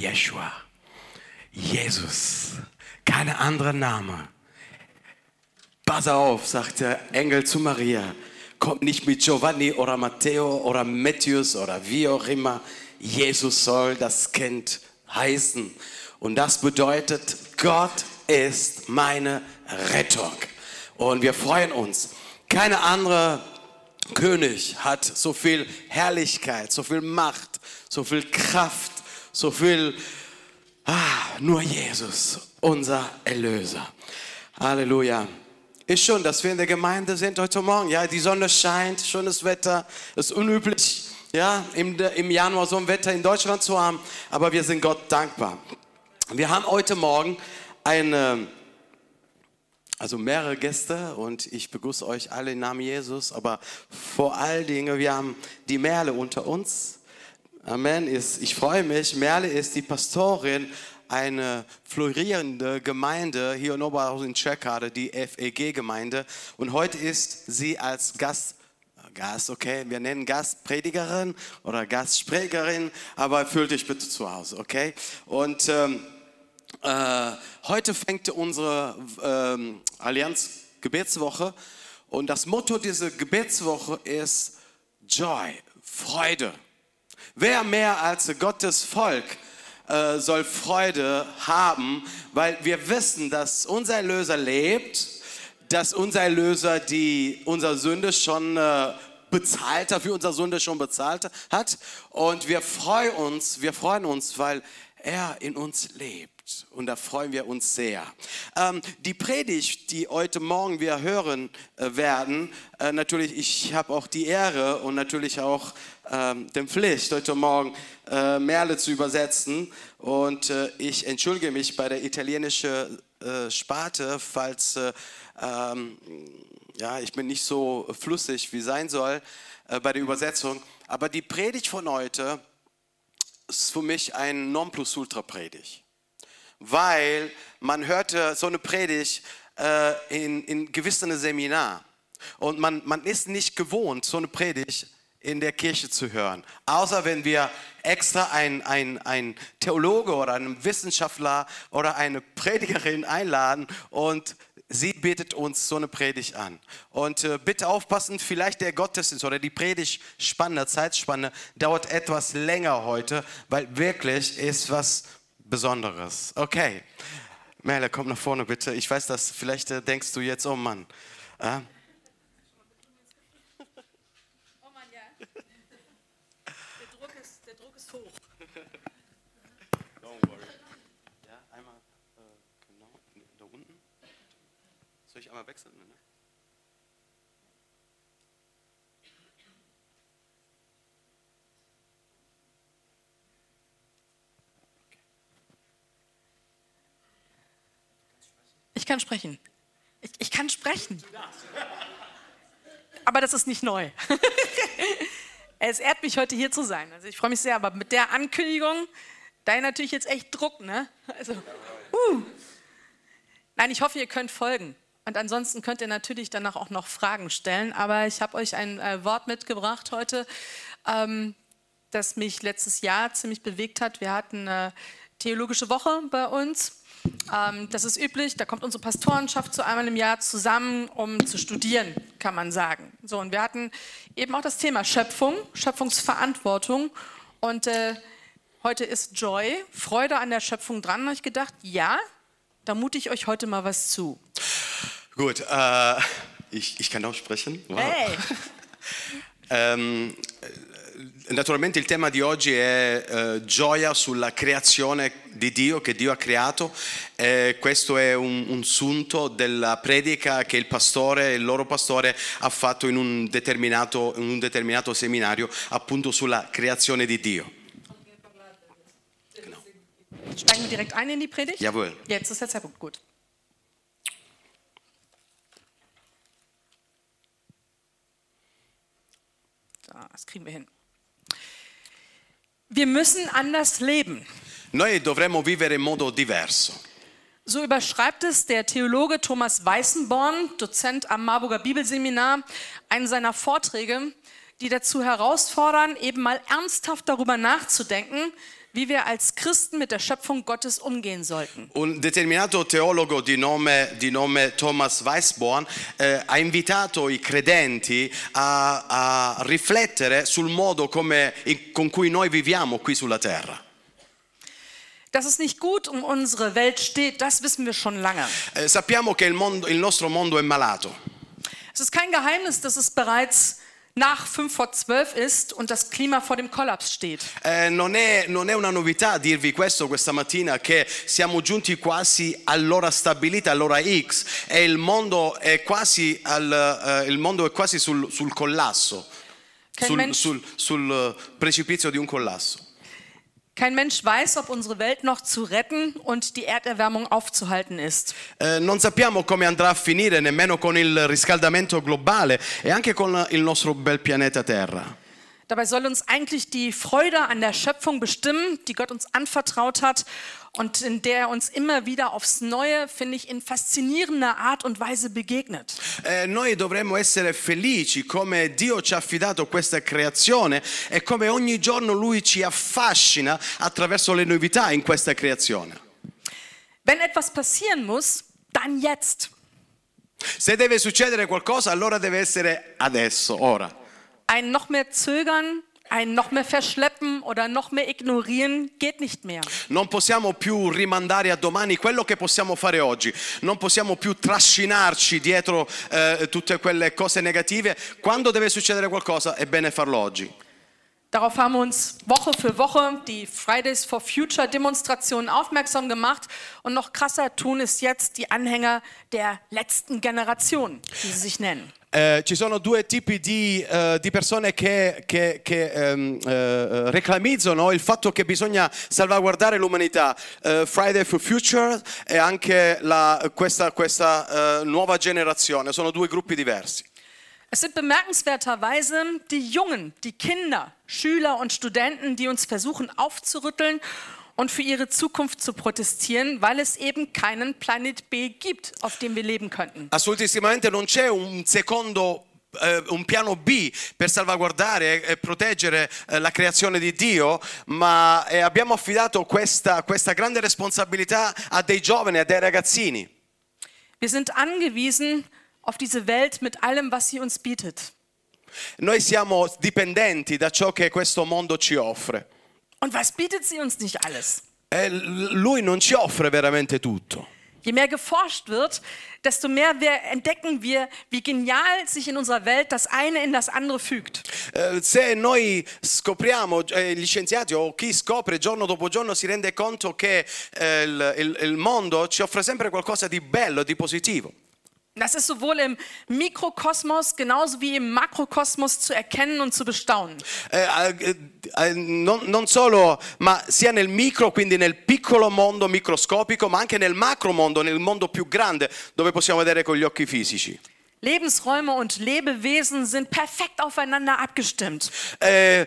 Jeshua. Jesus. Keine andere Name. Pass auf, sagt der Engel zu Maria. Kommt nicht mit Giovanni oder Matteo oder Matthäus oder wie auch immer. Jesus soll das Kind heißen. Und das bedeutet, Gott ist meine Rettung. Und wir freuen uns. Keine andere König hat so viel Herrlichkeit, so viel Macht, so viel Kraft, so viel, ah, nur Jesus, unser Erlöser. Halleluja. Ist schon, dass wir in der Gemeinde sind heute Morgen. Ja, die Sonne scheint, schönes Wetter. ist unüblich, ja, im, im Januar so ein Wetter in Deutschland zu haben. Aber wir sind Gott dankbar. Wir haben heute Morgen eine, also mehrere Gäste und ich begrüße euch alle im Namen Jesus. Aber vor allen Dingen, wir haben die Merle unter uns. Amen. ich freue mich. Merle ist die Pastorin eine florierende Gemeinde hier in Oberhausen Tschechade, die FEG-Gemeinde. Und heute ist sie als Gast Gast, okay, wir nennen Gastpredigerin oder Gastsprecherin, aber fühl dich bitte zu Hause, okay? Und ähm, äh, heute fängt unsere ähm, Allianz Gebetswoche und das Motto dieser Gebetswoche ist Joy, Freude. Wer mehr als Gottes Volk äh, soll Freude haben, weil wir wissen, dass unser Erlöser lebt, dass unser Erlöser die unsere Sünde schon äh, bezahlt hat, für unsere Sünde schon bezahlt hat. Und wir freuen uns, wir freuen uns, weil er in uns lebt. Und da freuen wir uns sehr. Ähm, die Predigt, die heute Morgen wir hören äh, werden, äh, natürlich, ich habe auch die Ehre und natürlich auch ähm, den Pflicht, heute Morgen äh, Merle zu übersetzen. Und äh, ich entschuldige mich bei der italienischen äh, Sparte, falls äh, ähm, ja, ich bin nicht so flüssig wie sein soll äh, bei der Übersetzung. Aber die Predigt von heute ist für mich ein Nonplusultra-Predigt. Weil man hörte so eine Predigt äh, in, in gewissen Seminar. Und man, man ist nicht gewohnt, so eine Predigt in der Kirche zu hören. Außer wenn wir extra ein, ein, ein Theologe oder einen Wissenschaftler oder eine Predigerin einladen und sie betet uns so eine Predigt an. Und äh, bitte aufpassen, vielleicht der Gottesdienst oder die Predigtspanne, Zeitspanne dauert etwas länger heute, weil wirklich ist was Besonderes. Okay. Merle, komm nach vorne bitte. Ich weiß, dass vielleicht äh, denkst du jetzt, oh Mann. Äh? ich einmal wechseln? Ne? Kann sprechen. Ich, ich kann sprechen. Aber das ist nicht neu. es ehrt mich, heute hier zu sein. Also ich freue mich sehr, aber mit der Ankündigung, da natürlich jetzt echt Druck, ne? Also, uh. Nein, ich hoffe, ihr könnt folgen. Und ansonsten könnt ihr natürlich danach auch noch Fragen stellen. Aber ich habe euch ein äh, Wort mitgebracht heute, ähm, das mich letztes Jahr ziemlich bewegt hat. Wir hatten eine theologische Woche bei uns. Ähm, das ist üblich, da kommt unsere Pastorenschaft so einmal im Jahr zusammen, um zu studieren, kann man sagen. So, und wir hatten eben auch das Thema Schöpfung, Schöpfungsverantwortung. Und äh, heute ist Joy, Freude an der Schöpfung dran. Und ich gedacht, ja, da mute ich euch heute mal was zu. Gut, äh, ich, ich kann auch sprechen. Wow. Hey. ähm, naturalmente il tema di oggi è eh, gioia sulla creazione di Dio, che Dio ha creato. Eh, questo è un, un, sunto della predica che il pastore, il loro pastore, ha fatto in un determinato, in un determinato seminario appunto sulla creazione di Dio. Steigen wir direkt ein in die Predigt? Jawohl. Jetzt ist der Zeitpunkt gut. Das kriegen wir hin. Wir müssen anders leben. Noi dovremmo vivere in modo diverso. So überschreibt es der Theologe Thomas Weißenborn, Dozent am Marburger Bibelseminar, einen seiner Vorträge, die dazu herausfordern, eben mal ernsthaft darüber nachzudenken, wie wir als Christen mit der Schöpfung Gottes umgehen sollten. Un determinato teologo di nome, di nome Thomas Weisborn eh, ha invitato i credenti a, a riflettere sul modo come- in- con cui noi viviamo qui sulla terra. Dass es nicht gut um unsere Welt steht, das wissen wir schon lange. Eh, sappiamo che il, mondo- il nostro mondo è malato. Es ist kein Geheimnis, dass es bereits nach 5 vor 12 ist und das Klima vor dem Kollaps steht. Eh, non, è, non è una novità dirvi questo questa mattina che siamo giunti quasi all'ora stabilita, all'ora X e il mondo è quasi, al, eh, il mondo è quasi sul, sul collasso, sul, Mensch- sul- sul, eh, precipizio di un collasso. Kein Mensch weiß, ob unsere Welt noch zu retten und die Erderwärmung aufzuhalten ist. Eh, non sappiamo come andrà a finire nemmeno con il riscaldamento globale e anche con il nostro bel pianeta Terra. Dabei soll uns eigentlich die Freude an der Schöpfung bestimmen, die Gott uns anvertraut hat und in der er uns immer wieder aufs Neue, finde ich, in faszinierender Art und Weise begegnet. Eh, noi dovremmo essere felici come Dio ci ha affidato questa creazione e come ogni giorno Lui ci affascina attraverso le novità in questa creazione. Wenn etwas passieren muss, dann jetzt. Se deve succedere qualcosa, allora deve essere adesso, ora. Ein noch mehr Zögern, ein noch mehr Verschleppen oder noch mehr Ignorieren geht nicht mehr. Non possiamo più rimandare a domani quello che possiamo fare oggi, non possiamo più trascinarci dietro eh, tutte quelle cose negative. Quando deve succedere qualcosa è bene farlo oggi. Darauf haben wir uns Woche für Woche die Fridays for Future Demonstrationen aufmerksam gemacht. Und noch krasser tun es jetzt die Anhänger der letzten Generation, wie sie sich nennen. Eh, ci sono due tipi di, eh, di persone che, che- che, ehm, eh, reclamizzano il fatto che bisogna salvaguardare l'umanità, Friday for Future e anche la- questa, questa, eh, nuova generazione, sono due gruppi diversi. Es sind bemerkenswerterweise die Jungen, die Kinder, Schüler und Studenten, die uns versuchen aufzurütteln und für ihre Zukunft zu protestieren, weil es eben keinen Planet B gibt, auf dem wir leben könnten. Assolutissimamente non c'è un secondo eh, un piano B per salvaguardare e proteggere eh, la creazione di Dio, ma eh, abbiamo affidato questa, questa grande responsabilità a dei giovani, a dei ragazzini. Wir sind angewiesen auf diese Welt mit allem, was sie uns bietet. Noi siamo dipendenti da ciò che questo mondo ci offre. Und was bietet sie uns nicht alles? E lui non ci offre veramente tutto. Je mehr geforscht wird, desto mehr wir entdecken wir, wie genial sich in unserer Welt das eine in das andere fügt. Eh, se noi scopriamo, eh, gli scienziati o chi scopre giorno dopo giorno si rende conto che eh, il, il- il mondo ci offre sempre qualcosa di bello, di positivo. Das ist sowohl im Mikrokosmos genauso wie im Makrokosmos zu erkennen und zu bestaunen. Eh, eh, non, non solo, ma sia nel micro, quindi nel piccolo mondo microscopico, ma anche nel macro mondo, nel mondo più grande, dove possiamo vedere con gli occhi fisici. Lebensräume und Lebewesen sind perfekt aufeinander abgestimmt. Eh,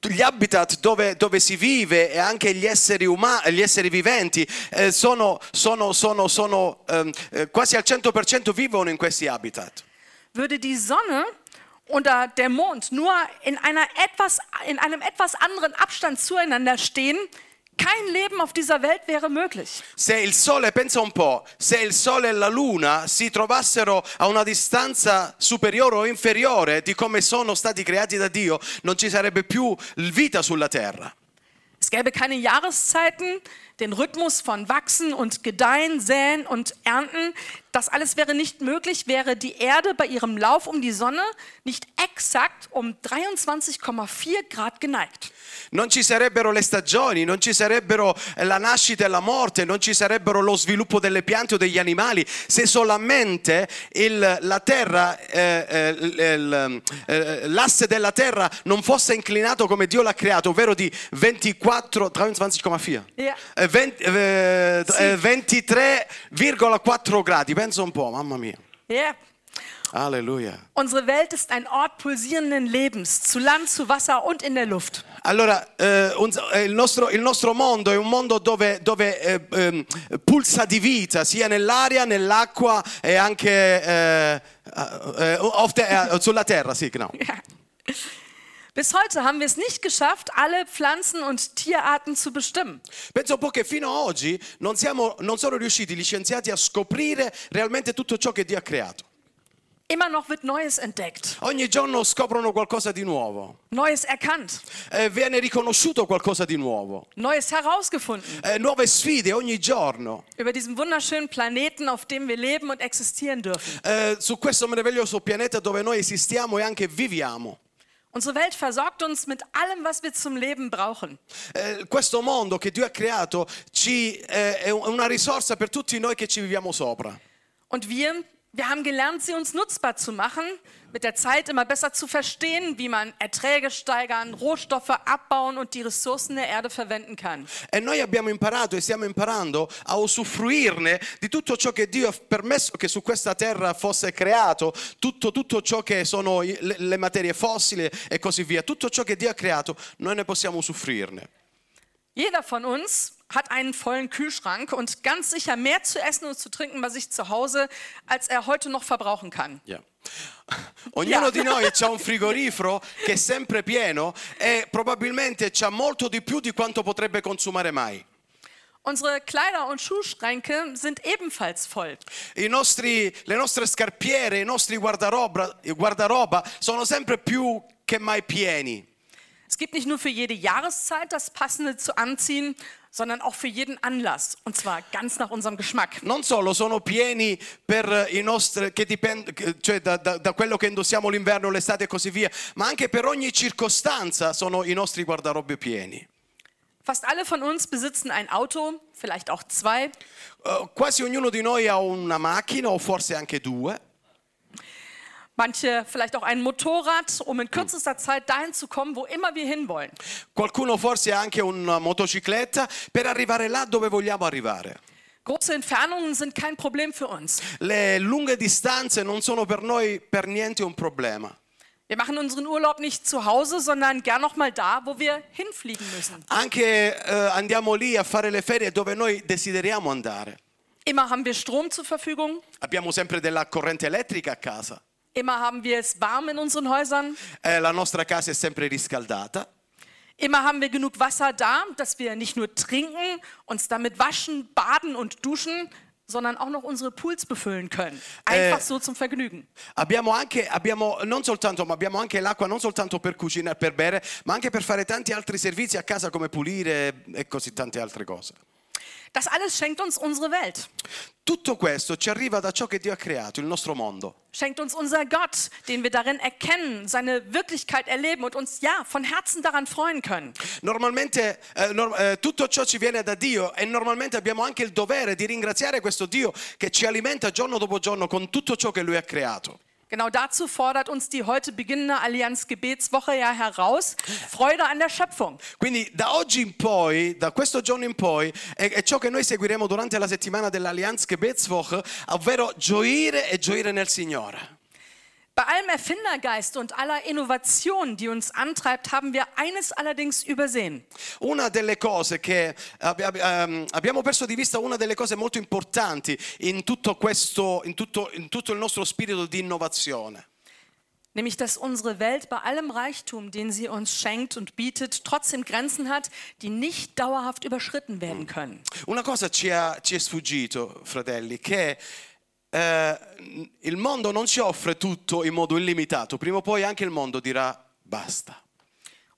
gli habitat dove, dove si vive e anche gli esseri, umani, gli esseri viventi eh, sono, sono- sono- sono, ehm, eh, quasi al 100% vivono in questi habitat. Würde die Sonne oder der Mond nur in, etwas, in einem etwas anderen Abstand zueinander stehen, kein Leben auf dieser Welt wäre möglich. Se il Sole, pensa un po', se il Sole e la Luna si trovassero a una distanza superiore o inferiore di come sono stati creati da Dio, non ci sarebbe più vita sulla Terra. Es gäbe keine Jahreszeiten, den Rhythmus von Wachsen und Gedeihen, Säen und Ernten. Das alles wäre nicht möglich, wäre die Erde bei ihrem Lauf um die Sonne nicht exakt um 23,4 Grad geneigt. Non ci sarebbero le stagioni, non ci sarebbero la nascita e la morte, non ci sarebbero lo sviluppo delle piante o degli animali, se solamente il- la terra, eh, eh, eh, l'asse della terra non fosse inclinato come Dio l'ha creato, ovvero di 24, 23,4. Ja. Eh, 20, eh, eh, 23,4 gradi, pensa un po', mamma mia. Ja. Alleluia. Unsere Welt ist ein Ort pulsierenden Lebens, zu Land, zu Wasser und in der Luft. Allora, eh, un- eh, il, nostro, il nostro mondo è un mondo dove, dove, eh, ehm, pulsa di vita, sia nell'aria, nell'acqua e anche eh, eh, the- sulla terra, sì, genau. Ja. Bis heute haben wir es nicht geschafft, alle Pflanzen- und Tierarten zu bestimmen. Penso un po' che fino a oggi non, siamo, non sono riusciti gli scienziati a scoprire realmente tutto ciò che Dio ha creato. Immer noch wird Neues entdeckt, Ogni giorno scoprono qualcosa di nuovo, Neues erkannt, Eh, viene riconosciuto qualcosa di nuovo, Neues herausgefunden Eh, nuove sfide ogni giorno. über diesen wunderschönen Planeten, auf dem wir leben und existieren dürfen. Eh, su questo meraviglioso pianeta dove noi esistiamo e anche viviamo. Unsere Welt versorgt uns mit allem, was wir zum Leben brauchen. Eh, questo mondo che Dio ha creato ci, eh, è un- è una risorsa per tutti noi che ci viviamo sopra. Und wir, wir haben gelernt, sie uns nutzbar zu machen, mit der Zeit immer besser zu verstehen, wie man Erträge steigern, Rohstoffe abbauen und die Ressourcen der Erde verwenden kann. E noi abbiamo imparato e stiamo imparando a usufruirne di tutto ciò che Dio ha permesso che su questa terra fosse creato, tutto, tutto ciò che sono le, le materie fossili e così via, tutto ciò che Dio ha creato, noi ne possiamo usufruirne. Jeder von uns hat einen vollen Kühlschrank und ganz sicher mehr zu essen und zu trinken bei sich zu Hause, als er heute noch verbrauchen kann. Ognuno Yeah. di noi ha un frigorifero che è sempre pieno e probabilmente c'ha molto di più di quanto potrebbe consumare mai. Unsere Kleider- und Schuhschränke sind ebenfalls voll. I nostri- le nostre scarpiere, i nostri guardaroba, guardaroba sono sempre più che mai pieni. Es gibt nicht nur für jede Jahreszeit das Passende zu anziehen, sondern auch für jeden Anlass. Und zwar ganz nach unserem Geschmack. Non solo sono pieni per i nostri, che dipende, cioè da, da- da quello che indossiamo l'inverno, l'estate e così via, ma anche per ogni circostanza sono i nostri guardarobe pieni. Fast alle von uns besitzen ein Auto, vielleicht auch zwei. Eh, quasi ognuno di noi ha una macchina o forse anche due. Manche vielleicht auch ein Motorrad, um in kürzester Zeit dahin zu kommen, wo immer wir hinwollen. Qualcuno forse anche una motocicletta per arrivare là dove vogliamo arrivare. Große Entfernungen sind kein Problem für uns. Le lunghe distanze non sono per noi per niente un problema. Wir machen unseren Urlaub nicht zu Hause, sondern gern noch mal da, wo wir hinfliegen müssen. Anche eh, andiamo lì a fare le ferie dove noi desideriamo andare. Immer haben wir Strom zur Verfügung. Abbiamo sempre della corrente elettrica a casa. Immer haben wir es warm in unseren Häusern. Eh, la nostra casa è sempre riscaldata. Immer haben wir genug Wasser da, dass wir nicht nur trinken, uns damit waschen, baden und duschen, sondern auch noch unsere Pools befüllen können. Einfach Äh, so zum Vergnügen. Abbiamo anche, abbiamo non soltanto, ma abbiamo anche l'acqua non soltanto per cucinare, per bere, ma anche per fare tanti altri servizi a casa come pulire e così tante altre cose. Das alles schenkt uns unsere Welt. Tutto questo ci arriva da ciò che Dio ha creato, il nostro mondo. Schenkt uns unser Gott, den wir darin erkennen, seine Wirklichkeit erleben und uns ja von Herzen daran freuen können. Normalmente eh, nor- eh, tutto ciò ci viene da Dio e normalmente abbiamo anche il dovere di ringraziare questo Dio che ci alimenta giorno dopo giorno con tutto ciò che Lui ha creato. Genau dazu fordert uns die heute beginnende Allianz Gebetswoche ja heraus. Freude an der Schöpfung. Quindi da oggi in poi, da questo giorno in poi, è, è ciò che noi seguiremo durante la settimana dell'Allianz Gebetswoche, ovvero gioire e gioire nel Signore. Bei allem Erfindergeist und aller Innovation, die uns antreibt, haben wir eines allerdings übersehen. Una delle cose che abbi- ehm, abbiamo perso di vista, una delle cose molto importanti in tutto questo, in tutto, in tutto il nostro spirito di innovazione. Nämlich, dass unsere Welt bei allem Reichtum, den sie uns schenkt und bietet, trotzdem Grenzen hat, die nicht dauerhaft überschritten werden können. Una cosa ci, ha- ci è sfuggito, fratelli, che eh, il mondo non ci offre tutto in modo illimitato, prima o poi anche il mondo dirà basta.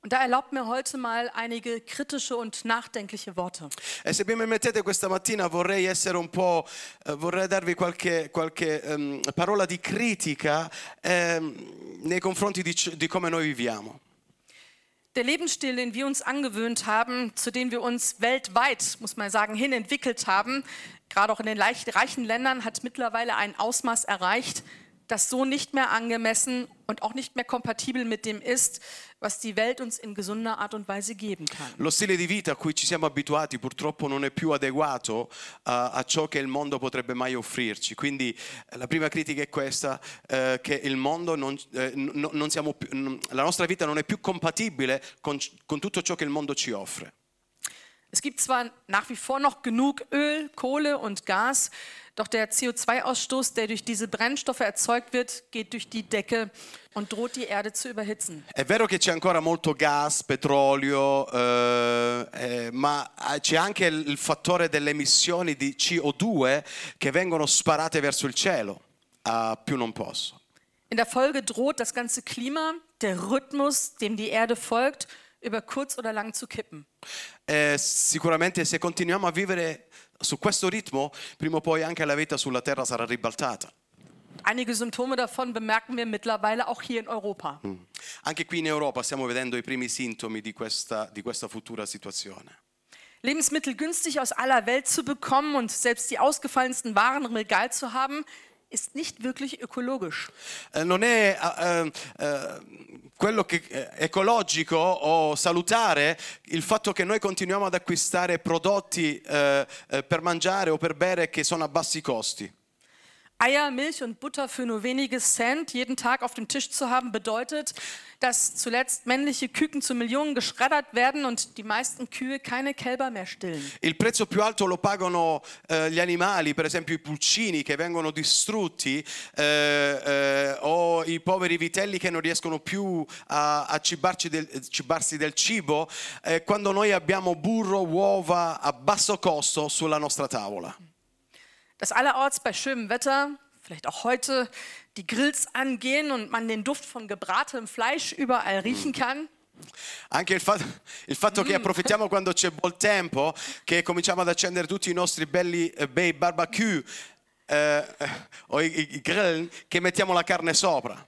Und da erlaubt mir heute mal einige kritische und nachdenkliche Worte. E se mi permettete questa mattina vorrei essere un po', eh, vorrei darvi qualche, qualche, ehm, parola di critica ehm, nei confronti di, di come noi viviamo. Der Lebensstil, den wir uns angewöhnt haben, zu dem wir uns weltweit, muss man sagen, hin entwickelt haben, gerade auch in den reichen Ländern, hat mittlerweile ein Ausmaß erreicht, das so nicht mehr angemessen und auch nicht mehr kompatibel mit dem ist, was die Welt uns in gesunder Art und Weise geben kann. Lo stile di vita a cui ci siamo abituati purtroppo non è più adeguato a, a ciò che il mondo potrebbe mai offrirci. Quindi eh, la prima critica è questa, eh, che il mondo non, eh, no- non siamo più- la nostra vita non è più compatibile con, con tutto ciò che il mondo ci offre. Es gibt zwar nach wie vor noch genug Öl, Kohle und Gas, doch der CO2-Ausstoß, der durch diese Brennstoffe erzeugt wird, geht durch die Decke und droht die Erde zu überhitzen. È vero che c'è ancora molto gas, petrolio, eh, eh, ma c'è anche il fattore delle emissioni di CO2 che vengono sparate verso il cielo a più non posso. In der Folge droht das ganze Klima, der Rhythmus, dem die Erde folgt, über kurz oder lang zu kippen. Eh, sicuramente se continuiamo a vivere su questo ritmo, prima o poi anche la vita sulla terra sarà ribaltata. Einige Symptome davon bemerken wir mittlerweile auch hier in Europa. Anche qui in Europa stiamo vedendo i primi sintomi di questa, di questa futura situazione. Lebensmittel günstig aus aller Welt zu bekommen und selbst die ausgefallensten Waren im Regal zu haben, ist nicht wirklich ökologisch. Eh, non è eh, eh, quello che è ecologico o salutare il fatto che noi continuiamo ad acquistare prodotti eh, eh, per mangiare o per bere che sono a bassi costi. Eier, Milch und Butter für nur wenige Cent jeden Tag auf dem Tisch zu haben, bedeutet, dass zuletzt männliche Küken zu Millionen geschreddert werden und die meisten Kühe keine Kälber mehr stillen. Il prezzo più alto lo pagano eh, gli animali, per esempio i pulcini che vengono distrutti eh, eh, o i poveri vitelli che non riescono più a, a del- cibarsi del cibo, eh, quando noi abbiamo burro, uova a basso costo sulla nostra tavola. Dass allerorts bei schönem Wetter, vielleicht auch heute, die Grills angehen und man den Duft von gebratenem Fleisch überall riechen kann. Anche il, fa- il fatto che approfittiamo quando c'è buon tempo, che cominciamo ad accendere tutti i nostri belli eh, bei barbecue eh, eh, o i, i- grill, che mettiamo la carne sopra.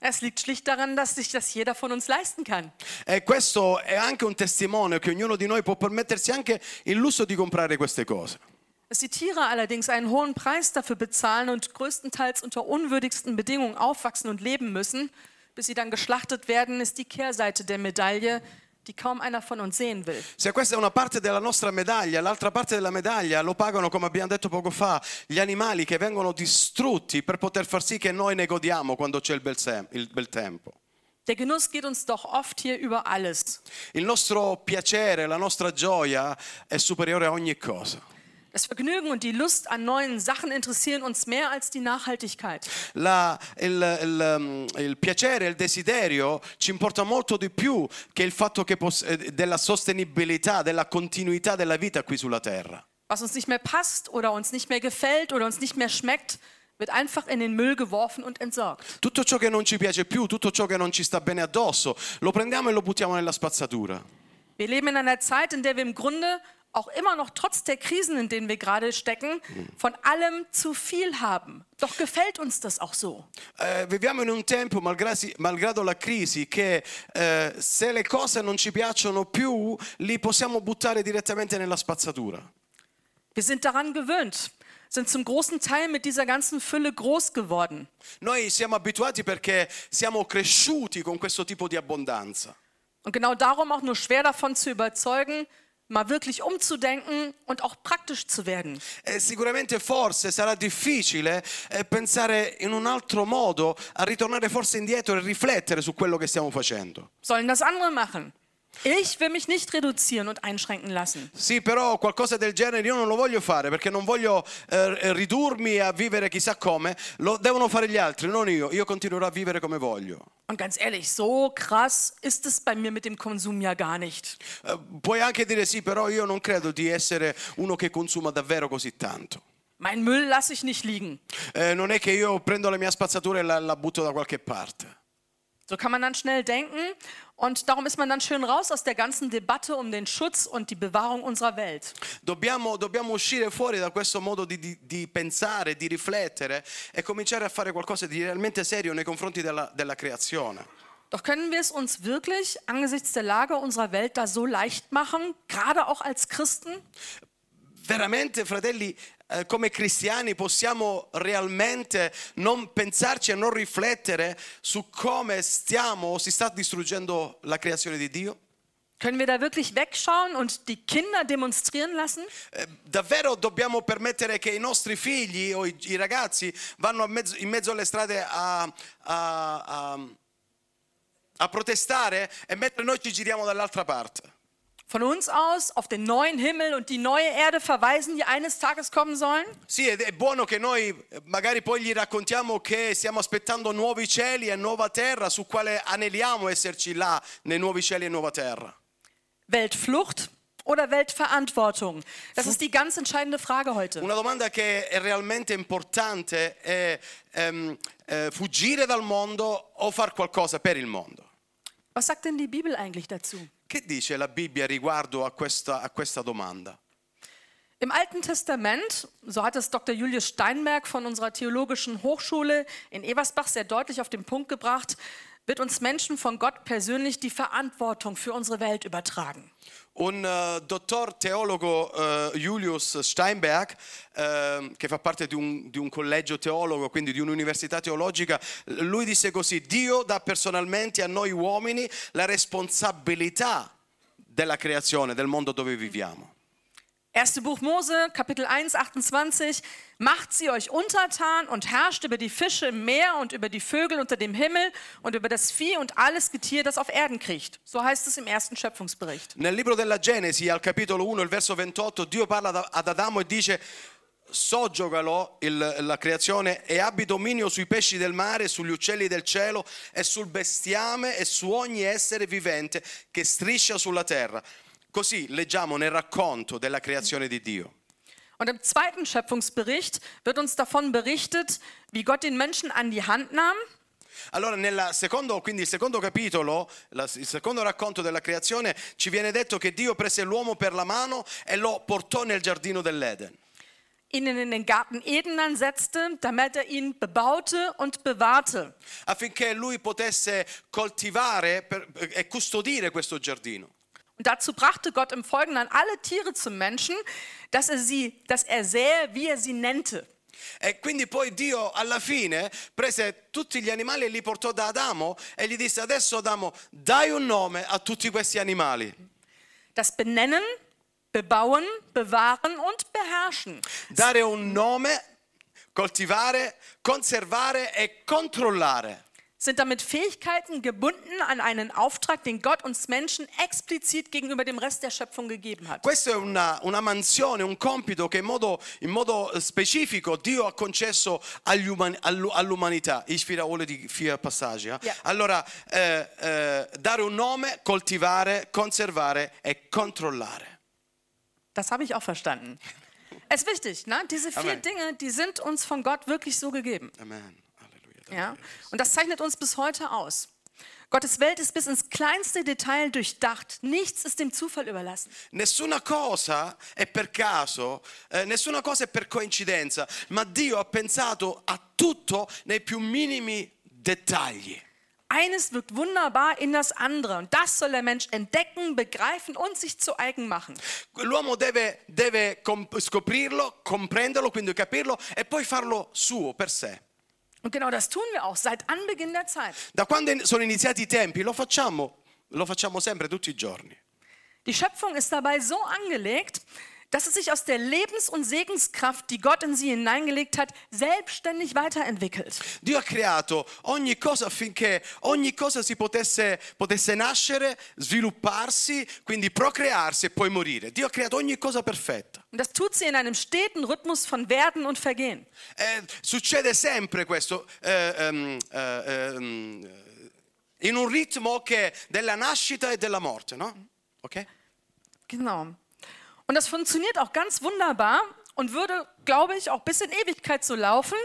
Es liegt schlicht daran, dass sich das jeder von uns leisten kann. E questo è anche un testimone che ognuno di noi può permettersi anche il lusso di comprare queste cose. Dass die Tiere allerdings einen hohen Preis dafür bezahlen und größtenteils unter unwürdigsten Bedingungen aufwachsen und leben müssen, bis sie dann geschlachtet werden, ist die Kehrseite der Medaille, die kaum einer von uns sehen will. Se questa è una parte della nostra medaglia, l'altra parte della medaglia lo pagano, come abbiamo detto poco fa, gli animali che vengono distrutti per poter far sì che noi ne godiamo quando c'è il bel, sem- il bel tempo. Der Genuss geht uns doch oft hier über alles. Il nostro piacere, la nostra gioia è superiore a ogni cosa. Das Vergnügen und die Lust an neuen Sachen interessieren uns mehr als die Nachhaltigkeit. La- il, il, il piacere, il desiderio ci importa molto di più che il fatto che eh, della sostenibilità, della continuità della vita qui sulla terra. Was uns nicht mehr passt oder uns nicht mehr gefällt oder uns nicht mehr schmeckt, wird einfach in den Müll geworfen und entsorgt. Tutto ciò che non ci piace più, tutto ciò che non ci sta bene addosso, lo prendiamo e lo buttiamo nella spazzatura. Wir leben in einer Zeit, in der wir im Grunde auch immer noch trotz der Krisen, in denen wir gerade stecken, von allem zu viel haben. Doch gefällt uns das auch so. Eh, viviamo in un tempo, malgrado, malgrado la crisi, che eh, se le cose non ci piacciono più, li possiamo buttare direttamente nella spazzatura. Wir sind daran gewöhnt, sind zum großen Teil mit dieser ganzen Fülle groß geworden. Noi siamo abituati perché siamo cresciuti con questo tipo di abbondanza. Und genau darum auch nur schwer davon zu überzeugen, mal wirklich umzudenken und auch praktisch zu werden. E sicuramente forse sarà difficile eh, pensare in un altro modo, a ritornare forse indietro e riflettere su quello che stiamo facendo. Sollen das andere machen? Ich will mich nicht reduzieren und einschränken lassen. Sì, però qualcosa del genere io non lo voglio fare perché non voglio eh, ridurmi a vivere chissà come, lo devono fare gli altri, non io. Io continuerò a vivere come voglio. Und ganz ehrlich, so krass ist es bei mir mit dem Konsum ja gar nicht. Eh, puoi anche dire sì, però io non credo di essere uno che consuma davvero così tanto. Mein Müll lasse ich nicht liegen. Eh, non è che io prendo la mia spazzatura e la, la butto da qualche parte. So kann man dann schnell denken und darum ist man dann schön raus aus der ganzen Debatte um den Schutz und die Bewahrung unserer Welt. Dobbiamo, dobbiamo uscire fuori da questo modo di, di- di pensare, di riflettere e cominciare a fare qualcosa di realmente serio nei confronti della, della creazione. Doch können wir es uns wirklich angesichts der Lage unserer Welt da so leicht machen, gerade auch als Christen? Veramente, fratelli, eh, come cristiani possiamo realmente non pensarci e non riflettere su come stiamo o si sta distruggendo la creazione di Dio? Können wir da wirklich wegschauen und die Kinder demonstrieren lassen? Eh, davvero dobbiamo permettere che i nostri figli o i, i ragazzi vanno mezzo- in mezzo alle strade a, a- a- a protestare e mentre noi ci giriamo dall'altra parte? Von uns aus auf den neuen Himmel und die neue Erde verweisen, die eines Tages kommen sollen? Sì, è buono che noi eh, magari poi gli raccontiamo che stiamo aspettando nuovi cieli e nuova terra, su quale aneliamo esserci là, nei nuovi cieli e nuova terra. Weltflucht oder Weltverantwortung? Das ist die ganz entscheidende Frage heute. Una domanda che è realmente importante è ehm, eh, fuggire dal mondo o far qualcosa per il mondo. Was sagt denn die Bibel eigentlich dazu? Che dice la Bibbia riguardo a questa, a questa domanda? Im Alten Testament, so hat es Dr. Julius Steinberg von unserer Theologischen Hochschule in Eversbach sehr deutlich auf den Punkt gebracht, wird uns Menschen von Gott persönlich die Verantwortung für unsere Welt übertragen. Un eh, dottor teologo eh, Julius Steinberg, eh, che fa parte di un, di un collegio teologo, quindi di un'università teologica, lui disse così, Dio dà personalmente a noi uomini la responsabilità della creazione, del mondo dove viviamo. Erste Buch Mose, Kapitel 1, 28. Macht sie euch untertan und herrscht über die Fische im Meer und über die Vögel unter dem Himmel und über das Vieh und alles Getier, das auf Erden kriecht. So heißt es im ersten Schöpfungsbericht. Nel libro della Genesi, al capitolo 1, il verso 28, Dio parla ad Adamo e dice, soggiogalo la creazione e abbi dominio sui pesci del mare, sugli uccelli del cielo e sul bestiame e su ogni essere vivente che striscia sulla terra. Così leggiamo nel racconto della creazione di Dio. Und im zweiten Schöpfungsbericht wird uns davon berichtet, wie Gott den Menschen an die Hand nahm Allora, nel secondo, quindi il secondo capitolo, il secondo racconto della creazione, ci viene detto che Dio prese l'uomo per la mano e lo portò nel giardino dell'Eden. ihn in den Garten Eden dann setzte, damit er ihn bebaute und bewahrte. affinché lui potesse coltivare per- e custodire questo giardino. Und dazu brachte Gott im Folgenden alle Tiere zum Menschen, dass er sie, dass er sähe, wie er sie nennte. E quindi poi Dio alla fine prese tutti gli animali e li portò da Adamo e gli disse adesso Adamo dai un nome a tutti questi animali. Das Benennen, Bebauen, Bewahren und Beherrschen. Dare un nome, coltivare, conservare e controllare. Sind damit Fähigkeiten gebunden an einen Auftrag, den Gott uns Menschen explizit gegenüber dem Rest der Schöpfung gegeben hat. Questa è una, una mansione, un compito che in modo, in modo specifico Dio ha concesso all'u- all'umanità. Ich wiederhole die vier passaggi. eh? Ja. Allora, eh, eh, dare un nome, coltivare, conservare e controllare. Das habe ich auch verstanden. Es ist wichtig, ne? diese vier Amen. Dinge, die sind uns von Gott wirklich so gegeben. Amen. Ja? Und das zeichnet uns bis heute aus. Gottes Welt ist bis ins kleinste Detail durchdacht. Nichts ist dem Zufall überlassen. Nessuna cosa è per caso, eh, nessuna cosa è per coincidenza, ma Dio ha pensato a tutto nei più minimi dettagli. Eines wirkt wunderbar in das andere. Und das soll der Mensch entdecken, begreifen und sich zu eigen machen. L'uomo deve, deve scoprirlo, comprenderlo, quindi capirlo e poi farlo suo per sé. Und genau das tun wir auch seit Anbeginn der Zeit. Da quando sono iniziati i tempi lo facciamo, lo facciamo sempre tutti i giorni. Die Schöpfung ist dabei so angelegt, dass es sich aus der Lebens- und Segenskraft, die Gott in sie hineingelegt hat, selbstständig weiterentwickelt. Dio ha creato ogni cosa affinché ogni cosa si potesse, potesse nascere, svilupparsi, quindi procrearsi e poi morire. Dio ha creato ogni cosa perfetta. Und das tut sie in einem steten Rhythmus von Werden und Vergehen. Eh, succede sempre questo eh, ehm, eh, ehm, in un ritmo che della nascita e della morte, no? Ok? Genau. Und das funktioniert auch ganz wunderbar und würde, glaube ich, auch bis in Ewigkeit so laufen,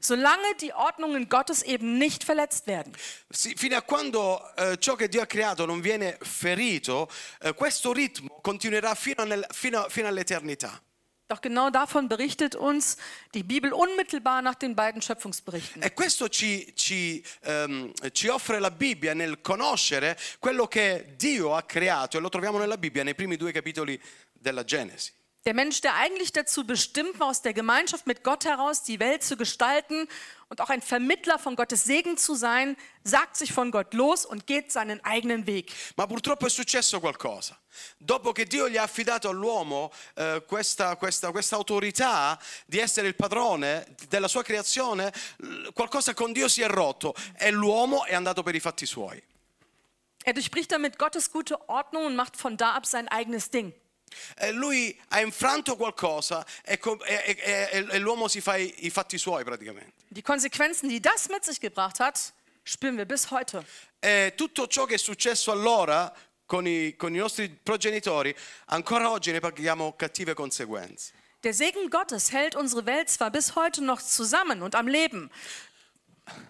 solange die Ordnungen Gottes eben nicht verletzt werden. Sì, fino a quando eh, ciò che Dio ha creato non viene ferito, eh, questo ritmo continuerà fino, nel- fino- fino all'eternità. Doch genau davon berichtet uns die Bibel unmittelbar nach den beiden Schöpfungsberichten. E questo ci, ci, ehm, ci offre la Bibbia nel conoscere quello che Dio ha creato e lo troviamo nella Bibbia nei primi due capitoli della Genesi. Der Mensch, der eigentlich dazu bestimmt war, aus der Gemeinschaft mit Gott heraus die Welt zu gestalten und auch ein Vermittler von Gottes Segen zu sein, sagt sich von Gott los und geht seinen eigenen Weg. Ma purtroppo è successo qualcosa. Dopo che Dio gli ha affidato all'uomo eh, questa, questa- questa autorità di essere il padrone della sua creazione, qualcosa con Dio si è rotto e l'uomo è andato per i fatti suoi. Er durchbricht damit Gottes gute Ordnung und macht von da ab sein eigenes Ding. Eh, lui ha infranto qualcosa e, e- e l'uomo si fa i, i fatti suoi praticamente. Die Konsequenzen, die das mit sich gebracht hat, spüren wir bis heute. E tutto ciò che è successo allora con i, con i nostri progenitori, ancora oggi ne paghiamo cattive conseguenze. Der Segen Gottes hält unsere Welt zwar bis heute noch zusammen und am Leben,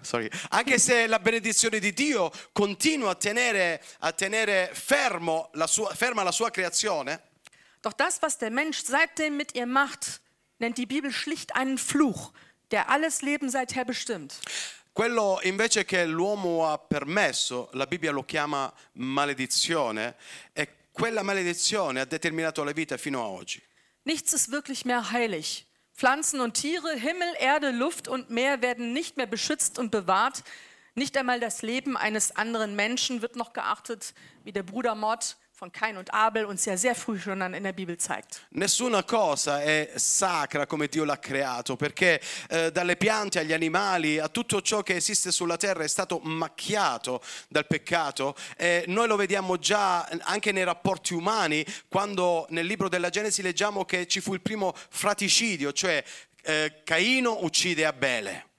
Sorry. Anche se la benedizione di Dio continua a tenere, a tenere fermo la sua, ferma la sua creazione, doch das, was der Mensch seitdem mit ihr macht, nennt die Bibel schlicht einen Fluch, der alles Leben seither bestimmt. quello invece che l'uomo ha permesso, la Bibbia lo chiama maledizione, e quella maledizione ha determinato la vita fino a oggi. Nichts ist wirklich mehr heilig. Pflanzen und Tiere, Himmel, Erde, Luft und Meer werden nicht mehr beschützt und bewahrt. Nicht einmal das Leben eines anderen Menschen wird noch geachtet, wie der Brudermord von Kain und Abel uns ja sehr früh schon in der Bibel zeigt. Nessuna cosa è sacra come Dio l'ha creato, perché eh, dalle piante agli animali, a tutto ciò che esiste sulla terra è stato macchiato dal peccato. E noi lo vediamo già anche nei rapporti umani, quando nel libro della Genesi leggiamo che ci fu il primo fraticidio, cioè eh, Caino uccide Abele.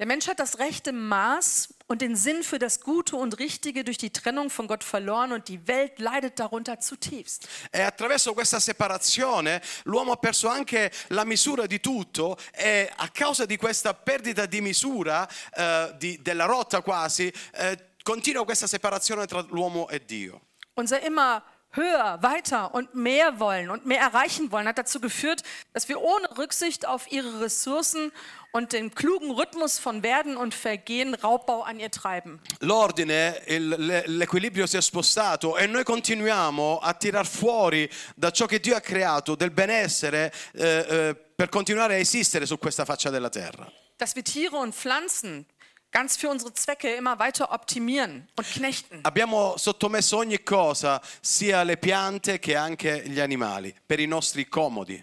Der Mensch hat das rechte Maß und den Sinn für das Gute und Richtige durch die Trennung von Gott verloren und die Welt leidet darunter zutiefst. E attraverso questa separazione l'uomo ha perso anche la misura di tutto e a causa di questa perdita di misura, eh, di- della rotta quasi, eh, continua questa separazione tra l'uomo e Dio. Unser immer höher, weiter und mehr wollen und mehr erreichen wollen hat dazu geführt, dass wir ohne Rücksicht auf ihre Ressourcen und den klugen Rhythmus von Werden und Vergehen Raubbau an ihr treiben. L'ordine, il- le- l'equilibrio si è spostato e noi continuiamo a tirar fuori da ciò che Dio ha creato del benessere eh, eh, per continuare a esistere su questa faccia della terra. Dass wir Tiere und Pflanzen ganz für unsere Zwecke immer weiter optimieren und knechten. Abbiamo sottomesso ogni cosa, sia le piante che anche gli animali, per i nostri comodi.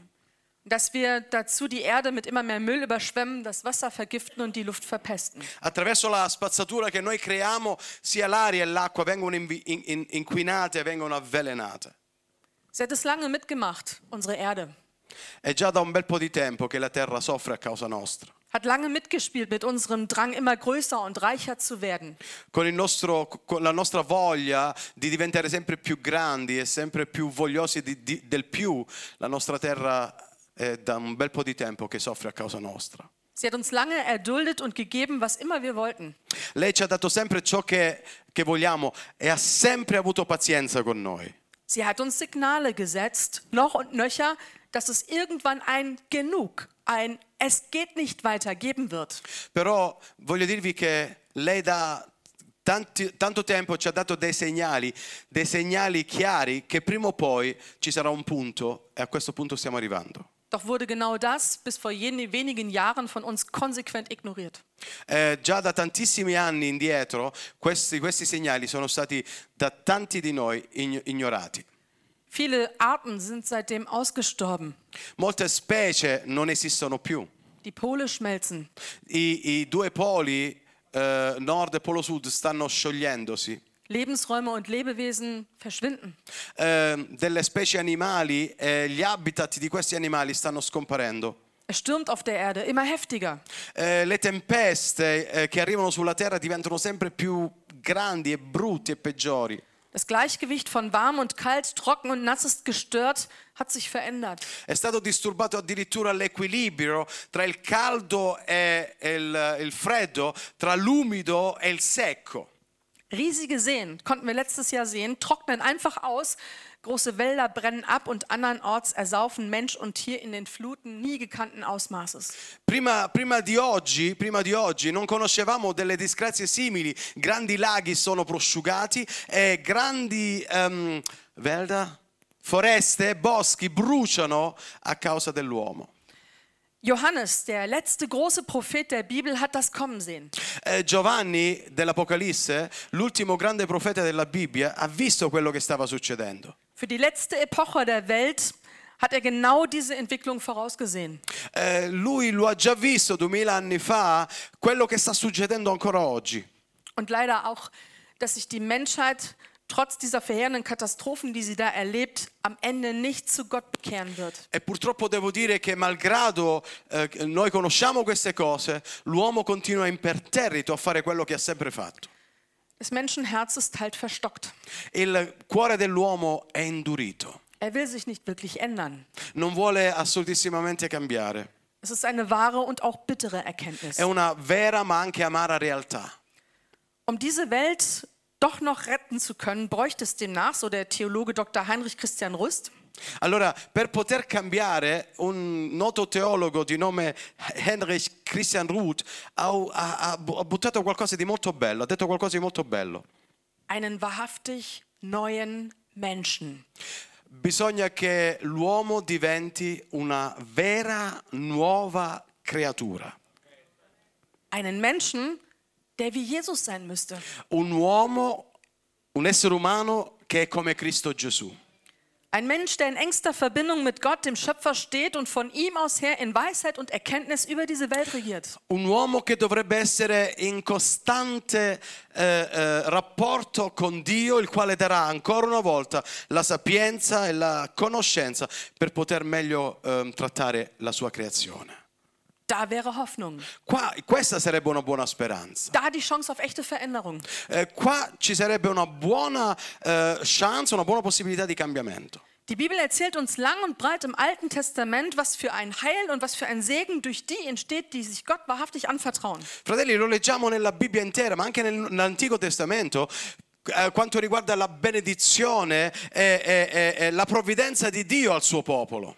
Dass wir dazu die Erde mit immer mehr Müll überschwemmen, das Wasser vergiften und die Luft verpesten. Attraverso la spazzatura che noi creiamo, sia l'aria e l'acqua vengono invi- in- in- inquinate, vengono avvelenate. Sie hat es lange mitgemacht, unsere Erde. È già da un bel po' di tempo che la terra soffre a causa nostra. Hat lange mitgespielt mit unserem Drang, immer größer und reicher zu werden. Con, il nostro- con la nostra voglia di diventare sempre più grandi e sempre più vogliosi di- di- del più, la nostra terra è da un bel po' di tempo che soffre a causa nostra. Sie hat uns lange erduldet und gegeben, was immer wir wollten. Lei ci ha dato sempre ciò che, che vogliamo e ha sempre avuto pazienza con noi. Sie hat uns Signale gesetzt, noch und nöcher, dass es irgendwann ein Genug, ein Es geht nicht weiter geben wird. Però voglio dirvi che lei da tanti- tanto tempo ci ha dato dei segnali, dei segnali chiari che prima o poi ci sarà un punto e a questo punto stiamo arrivando. Doch wurde genau das bis vor wenigen Jahren von uns konsequent ignoriert. Eh, già da tantissimi anni indietro questi, questi segnali sono stati da tanti di noi ign- ignorati. Viele Arten sind seitdem ausgestorben. Molte specie non esistono più. Die Pole schmelzen. I, i due poli, eh, nord e polo sud, stanno sciogliendosi. Lebensräume und Lebewesen verschwinden. Eh, delle specie animali e gli habitat di questi animali stanno scomparendo. Es stürmt auf der Erde immer heftiger. Eh, le tempeste eh, che arrivano sulla terra diventano sempre più grandi e brutti e peggiori. Das Gleichgewicht von warm und kalt, trocken und nass ist gestört, hat sich verändert. È stato disturbato addirittura l'equilibrio tra il caldo e e il, il freddo, tra l'umido e il secco. Riesige Seen, konnten wir letztes Jahr sehen, trocknen einfach aus, große Wälder brennen ab und andernorts ersaufen Mensch und Tier in den Fluten nie gekannten Ausmaßes. Prima, prima di oggi, prima di oggi non conoscevamo delle disgrazie simili. Grandi laghi sono prosciugati e grandi ehm, Wälder, foreste, boschi bruciano a causa dell'uomo. Johannes, der letzte große Prophet der Bibel, hat das kommen sehen. Eh, Giovanni dell'Apocalisse, l'ultimo grande profeta della Bibbia, ha visto quello che stava succedendo. Für die letzte Epoche der Welt hat er genau diese Entwicklung vorausgesehen. Eh, lui lo ha già visto duemila anni fa, quello che sta succedendo ancora oggi. Und leider auch dass sich die Menschheit trotz dieser verheerenden Katastrophen, die sie da erlebt, am Ende nicht zu Gott bekehren wird. E purtroppo devo dire che malgrado eh, noi conosciamo queste cose, l'uomo continua imperterrito a fare quello che ha sempre fatto. Das Menschenherz ist halt verstockt. Il cuore dell'uomo è indurito, Er will sich nicht wirklich ändern. non vuole assolutissimamente cambiare. Es ist eine wahre und auch bittere Erkenntnis. È una vera ma anche amara realtà. Um diese Welt doch noch retten zu können, bräuchte es demnach, so der Theologe Dr. Heinrich Christian Rüst, Allora, per poter cambiare, un noto teologo di nome Heinrich Christian Ruth ha, ha- ha buttato qualcosa di molto bello, ha detto qualcosa di molto bello. einen wahrhaftig neuen Menschen. Bisogna che l'uomo diventi una vera nuova creatura. Einen Menschen, der wie Jesus sein müsste. Un uomo, un essere umano che è come Cristo Gesù. Ein Mensch, der in engster Verbindung mit Gott, dem Schöpfer, steht und von ihm aus her in Weisheit und Erkenntnis über diese Welt regiert. Un uomo che dovrebbe essere in costante eh, eh, rapporto con Dio, il quale darà ancora una volta la sapienza e la conoscenza per poter meglio ehm, trattare la sua creazione. Da wäre Hoffnung. Qua, questa sarebbe una buona speranza. Da die Chance auf echte Veränderung. Eh, qua ci sarebbe una buona eh, chance, una buona possibilità di cambiamento. Die Bibel erzählt uns lang und breit im Alten Testament, was für ein Heil und was für ein Segen durch die entsteht, die sich Gott wahrhaftig anvertrauen. Fratelli, lo leggiamo nella Bibbia intera, ma anche nel- nell'Antico Testamento. eh, quanto riguarda la benedizione e, e- e- e la provvidenza di Dio al suo popolo.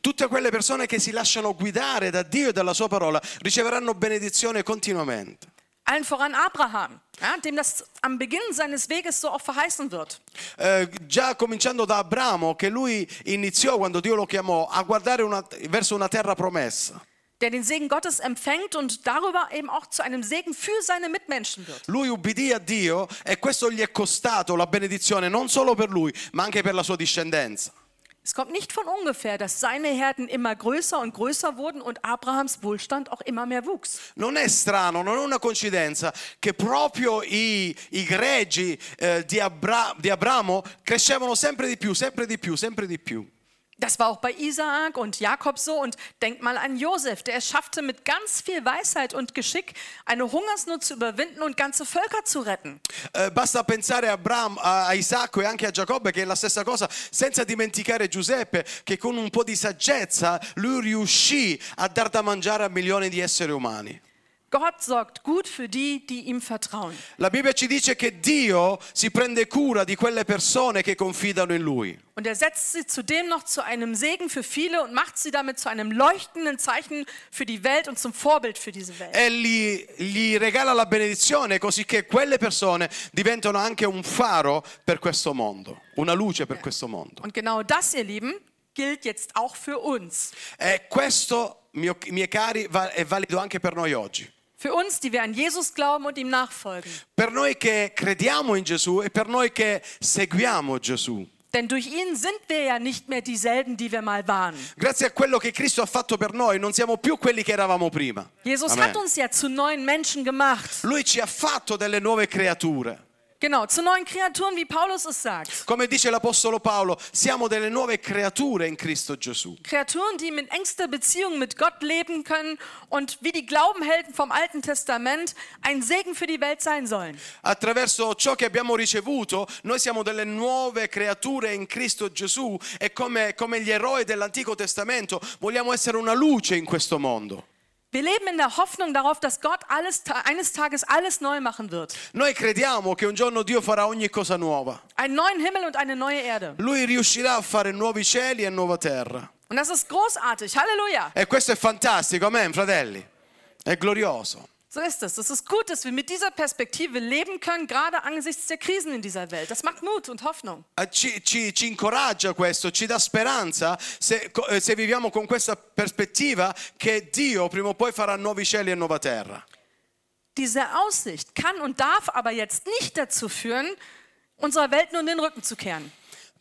Tutte quelle persone che si lasciano guidare da Dio e dalla sua parola riceveranno benedizione continuamente. Allen voran Abraham, ja, dem das am Beginn seines Weges so auch verheißen wird. Eh, già cominciando da Abramo, che lui iniziò quando Dio lo chiamò a guardare una- verso una terra promessa. Der den Segen Gottes empfängt und darüber eben auch zu einem Segen für seine Mitmenschen wird. Lui ubbidì a Dio e questo gli è costato la benedizione non solo per lui, ma anche per la sua discendenza. Es kommt nicht von ungefähr, dass seine Herden immer größer und größer wurden und Abrahams Wohlstand auch immer mehr wuchs. Non è strano, non è una coincidenza che proprio i, i greggi eh, di, Abra- di Abramo crescevano sempre di più, sempre di più, sempre di più. Das war auch bei Isaak und Jakob so. Und denkt mal an Josef, der es schaffte mit ganz viel Weisheit und Geschick eine Hungersnot zu überwinden und ganze Völker zu retten. Eh, basta pensare a, Abram, a a Isacco e anche a Giacobbe che è la stessa cosa, senza dimenticare Giuseppe che con un po' di saggezza lui riuscì a dar da mangiare a milioni di esseri umani. Gott sorgt gut für die, die ihm vertrauen. La Bibbia ci dice che Dio si prende cura di quelle persone che confidano in Lui. Und er setzt sie zudem noch zu einem Segen für viele und macht sie damit zu einem leuchtenden Zeichen für die Welt und zum Vorbild für diese Welt. E gli, gli regala la benedizione così che quelle persone diventano anche un faro per questo mondo, una luce per questo mondo. Und genau das, ihr Lieben, gilt jetzt auch für uns. E questo, mio- miei cari, è valido anche per noi oggi. Für uns, die wir an Jesus glauben und ihm nachfolgen. Per noi che crediamo in Gesù e per noi che seguiamo Gesù. Denn durch ihn sind wir ja nicht mehr dieselben, die wir mal waren. Grazie a quello che Cristo ha fatto per noi non siamo più quelli che eravamo prima. Jesus Amen. hat uns ja zu neuen Menschen gemacht. Lui ci ha fatto delle nuove creature. Genau, zu neuen Kreaturen, wie Paulus es sagt. Come dice l'Apostolo Paolo, siamo delle nuove creature in Cristo Gesù. Kreaturen, die mit engster Beziehung mit Gott leben können und wie die Glaubenhelden vom Alten Testament ein Segen für die Welt sein sollen. Attraverso ciò che abbiamo ricevuto, noi siamo delle nuove creature in Cristo Gesù e come, come gli eroi dell'Antico Testamento vogliamo essere una luce in questo mondo. Wir leben in der Hoffnung darauf, dass Gott alles, eines Tages alles neu machen wird. Noi crediamo che un giorno Dio farà ogni cosa nuova. Einen neuen Himmel und eine neue Erde. Lui riuscirà a fare nuovi cieli e nuova terra. Und das ist großartig. Halleluja. E questo è fantastico, amen, fratelli. È glorioso. So ist es. Es ist gut, dass wir mit dieser Perspektive leben können, gerade angesichts der Krisen in dieser Welt. Das macht Mut und Hoffnung. Eh, Ci, ci- ci incoraggia questo, ci dà speranza se, eh, se viviamo con questa prospettiva che Dio prima o poi farà nuovi cieli e nuova terra. Diese Aussicht kann und darf aber jetzt nicht dazu führen, unserer Welt nun den Rücken zu kehren.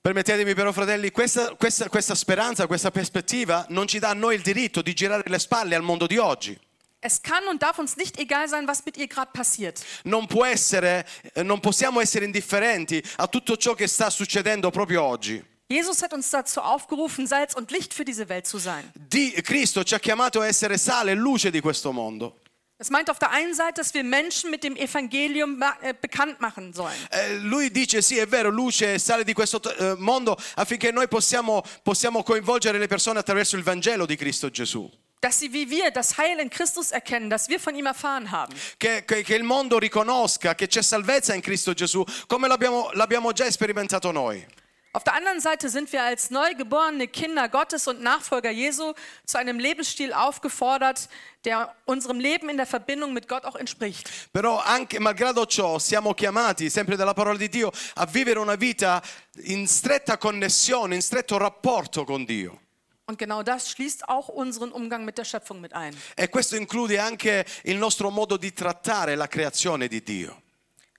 Permettetemi però fratelli, questa, questa- questa speranza, questa prospettiva non ci dà a noi il diritto di girare le spalle al mondo di oggi. Es kann und darf uns nicht egal sein, was mit ihr gerade passiert. Non, può essere, eh, non possiamo essere indifferenti a tutto ciò che sta succedendo proprio oggi. Jesus hat uns dazu aufgerufen, Salz und Licht für diese Welt zu sein. Di- Cristo ci ha chiamato a essere sale e luce di questo mondo. Das meint auf der einen Seite, dass wir Menschen mit dem Evangelium äh, bekannt machen sollen. Eh, lui dice sì, è vero, luce e sale di questo eh, mondo affinché noi possiamo, possiamo coinvolgere le persone attraverso il Vangelo di Cristo Gesù. Dass sie wie wir das Heil in Christus erkennen, das wir von ihm erfahren haben. Che, che- che il mondo riconosca che c'è salvezza in Cristo Gesù, come l'abbiamo, l'abbiamo già sperimentato noi. Auf der anderen Seite sind wir als neugeborene Kinder Gottes und Nachfolger Jesu zu einem Lebensstil aufgefordert, der unserem Leben in der Verbindung mit Gott auch entspricht. Però anche malgrado ciò siamo chiamati, sempre dalla parola di Dio, a vivere una vita in stretta connessione, in stretto rapporto con Dio. Und genau das schließt auch unseren Umgang mit der Schöpfung mit ein. E questo include anche il nostro modo di trattare la creazione di Dio.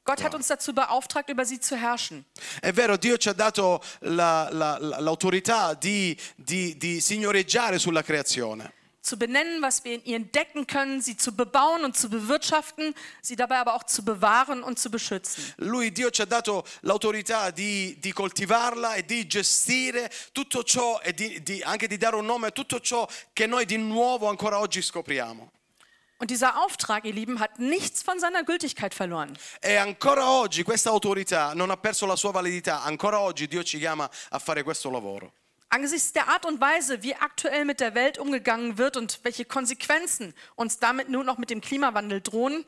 Gott hat uns dazu beauftragt, über sie zu herrschen. È vero, Dio ci ha dato la- la- la- l'autorità di, di- di signoreggiare sulla creazione, Zu benennen, was wir in ihr entdecken können, sie zu bebauen und zu bewirtschaften, sie dabei aber auch zu bewahren und zu beschützen. Lui, Dio ci ha dato l'autorità di, di coltivarla e di gestire tutto ciò e di- di- anche di dare un nome a tutto ciò che noi di nuovo ancora oggi scopriamo. Und dieser Auftrag, ihr Lieben, hat nichts von seiner Gültigkeit verloren. E ancora oggi questa autorità non ha perso la sua validità, ancora oggi Dio ci chiama a fare questo lavoro. Angesichts der Art und Weise, wie aktuell mit der Welt umgegangen wird und welche Konsequenzen uns damit nun noch mit dem Klimawandel drohen,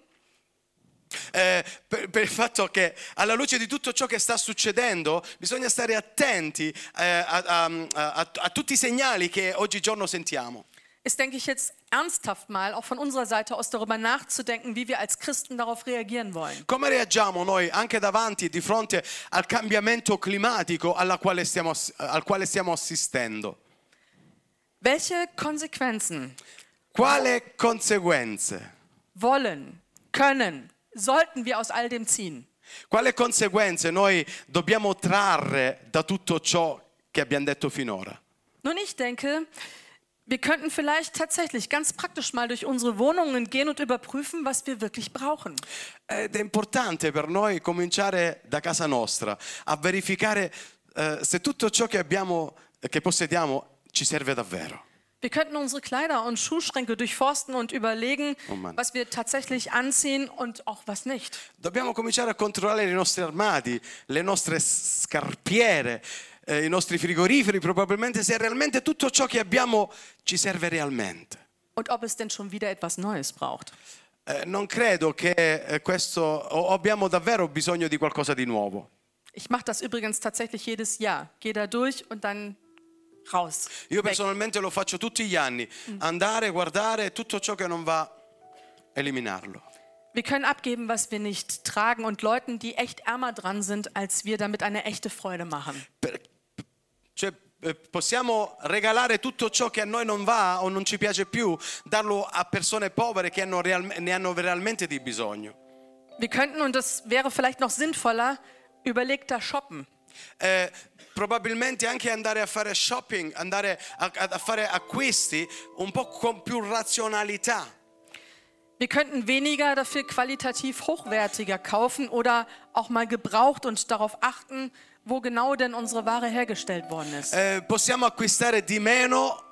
Eh, per, per il fatto che alla luce di tutto ciò che sta succedendo bisogna stare attenti eh, a, a- a- a tutti i segnali che oggigiorno sentiamo. Ist, denke ich, jetzt ernsthaft mal auch von unserer Seite aus darüber nachzudenken, wie wir als Christen darauf reagieren wollen. Come reagiamo noi anche davanti di fronte al cambiamento climatico quale stiamo al quale stiamo assistendo? Welche Konsequenzen Quale conseguenze? wollen, können, sollten wir aus all dem ziehen? Quale conseguenze noi dobbiamo trarre da tutto ciò che abbiamo detto finora? Nun, ich denke, wir könnten vielleicht tatsächlich ganz praktisch mal durch unsere Wohnungen gehen und überprüfen, was wir wirklich brauchen. Ed è importante per noi cominciare da casa nostra a verificare eh, se tutto ciò che abbiamo, che possediamo, ci serve davvero. Wir könnten unsere Kleider und Schuhschränke durchforsten und überlegen, Oh Mann. was wir tatsächlich anziehen und auch was nicht. Dobbiamo cominciare a controllare i nostri armadi, le nostre scarpiere, eh, i nostri frigoriferi, probabilmente se realmente tutto ciò che abbiamo ci serve realmente. Und ob es denn schon wieder etwas Neues braucht. Eh, non credo che eh, questo o abbiamo davvero bisogno di qualcosa di nuovo. Ich mache das übrigens tatsächlich jedes Jahr. Gehe da durch und dann raus. Io Weg. personalmente lo faccio tutti gli anni, andare, guardare tutto ciò che non va, eliminarlo. Wir können abgeben, was wir nicht tragen und Leuten, die echt ärmer dran sind als wir, damit eine echte Freude machen. Per- cioè, eh, possiamo regalare tutto ciò che a noi non va o non ci piace più, darlo a persone povere che hanno real- ne hanno realmente di bisogno. Wir könnten, und das wäre vielleicht noch sinnvoller, überlegter shoppen. Eh, probabilmente anche andare a fare shopping, andare a, a- a fare acquisti un po' con più razionalità. Wir könnten weniger dafür qualitativ hochwertiger kaufen oder auch mal gebraucht und darauf achten, wo genau denn unsere Ware hergestellt worden ist. Eh, possiamo acquistare di meno,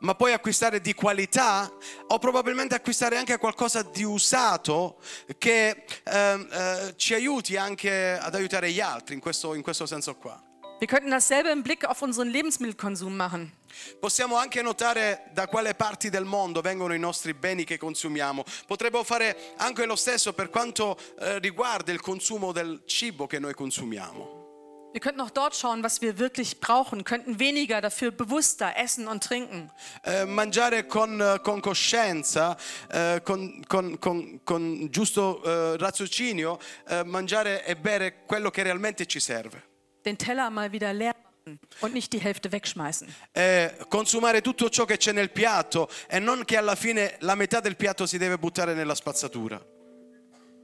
ma poi acquistare di qualità o probabilmente acquistare anche qualcosa di usato che ehm, eh, ci aiuti anche ad aiutare gli altri in questo, in questo senso qua. Wir könnten dasselbe im Blick auf unseren Lebensmittelkonsum machen. Possiamo anche notare da quale parti del mondo vengono i nostri beni che consumiamo. Potremmo fare anche lo stesso per quanto eh, riguarda il consumo del cibo che noi consumiamo. Wir könnten auch dort schauen, was wir wirklich brauchen, könnten weniger dafür bewusster essen und trinken. Eh, mangiare con, eh, con coscienza, eh, con, con- con- con giusto eh, raziocinio, eh, mangiare e bere quello che realmente ci serve. Den Teller mal wieder leer machen und nicht die Hälfte wegschmeißen. Eh, consumare tutto ciò che c'è nel piatto e non che alla fine la metà del piatto si deve buttare nella spazzatura.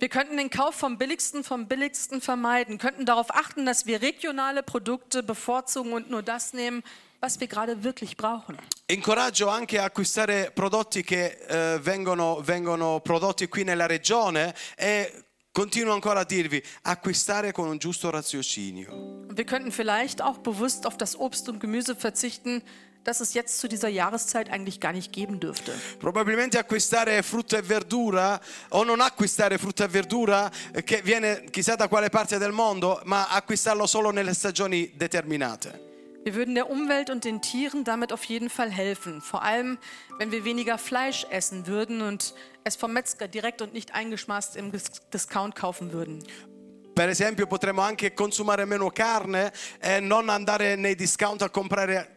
Wir könnten den Kauf vom Billigsten vom Billigsten vermeiden, könnten darauf achten, dass wir regionale Produkte bevorzugen und nur das nehmen, was wir gerade wirklich brauchen. Incoraggio anche a acquistare prodotti che eh, vengono, vengono prodotti qui nella regione e continuo ancora a dirvi acquistare con un giusto raziocinio. Wir könnten vielleicht auch bewusst auf das Obst und Gemüse verzichten, das es jetzt zu dieser Jahreszeit eigentlich gar nicht geben dürfte. Probabilmente acquistare frutta e verdura o non acquistare frutta e verdura eh, che viene chissà da quale parte del mondo, ma acquistarlo solo nelle stagioni determinate. Wir würden der Umwelt und den Tieren damit auf jeden Fall helfen. Vor allem, wenn wir weniger Fleisch essen würden und es vom Metzger direkt und nicht eingeschmaßt im Dis- Discount kaufen würden. Per esempio potremmo anche consumare meno carne e non andare nei discount a comprare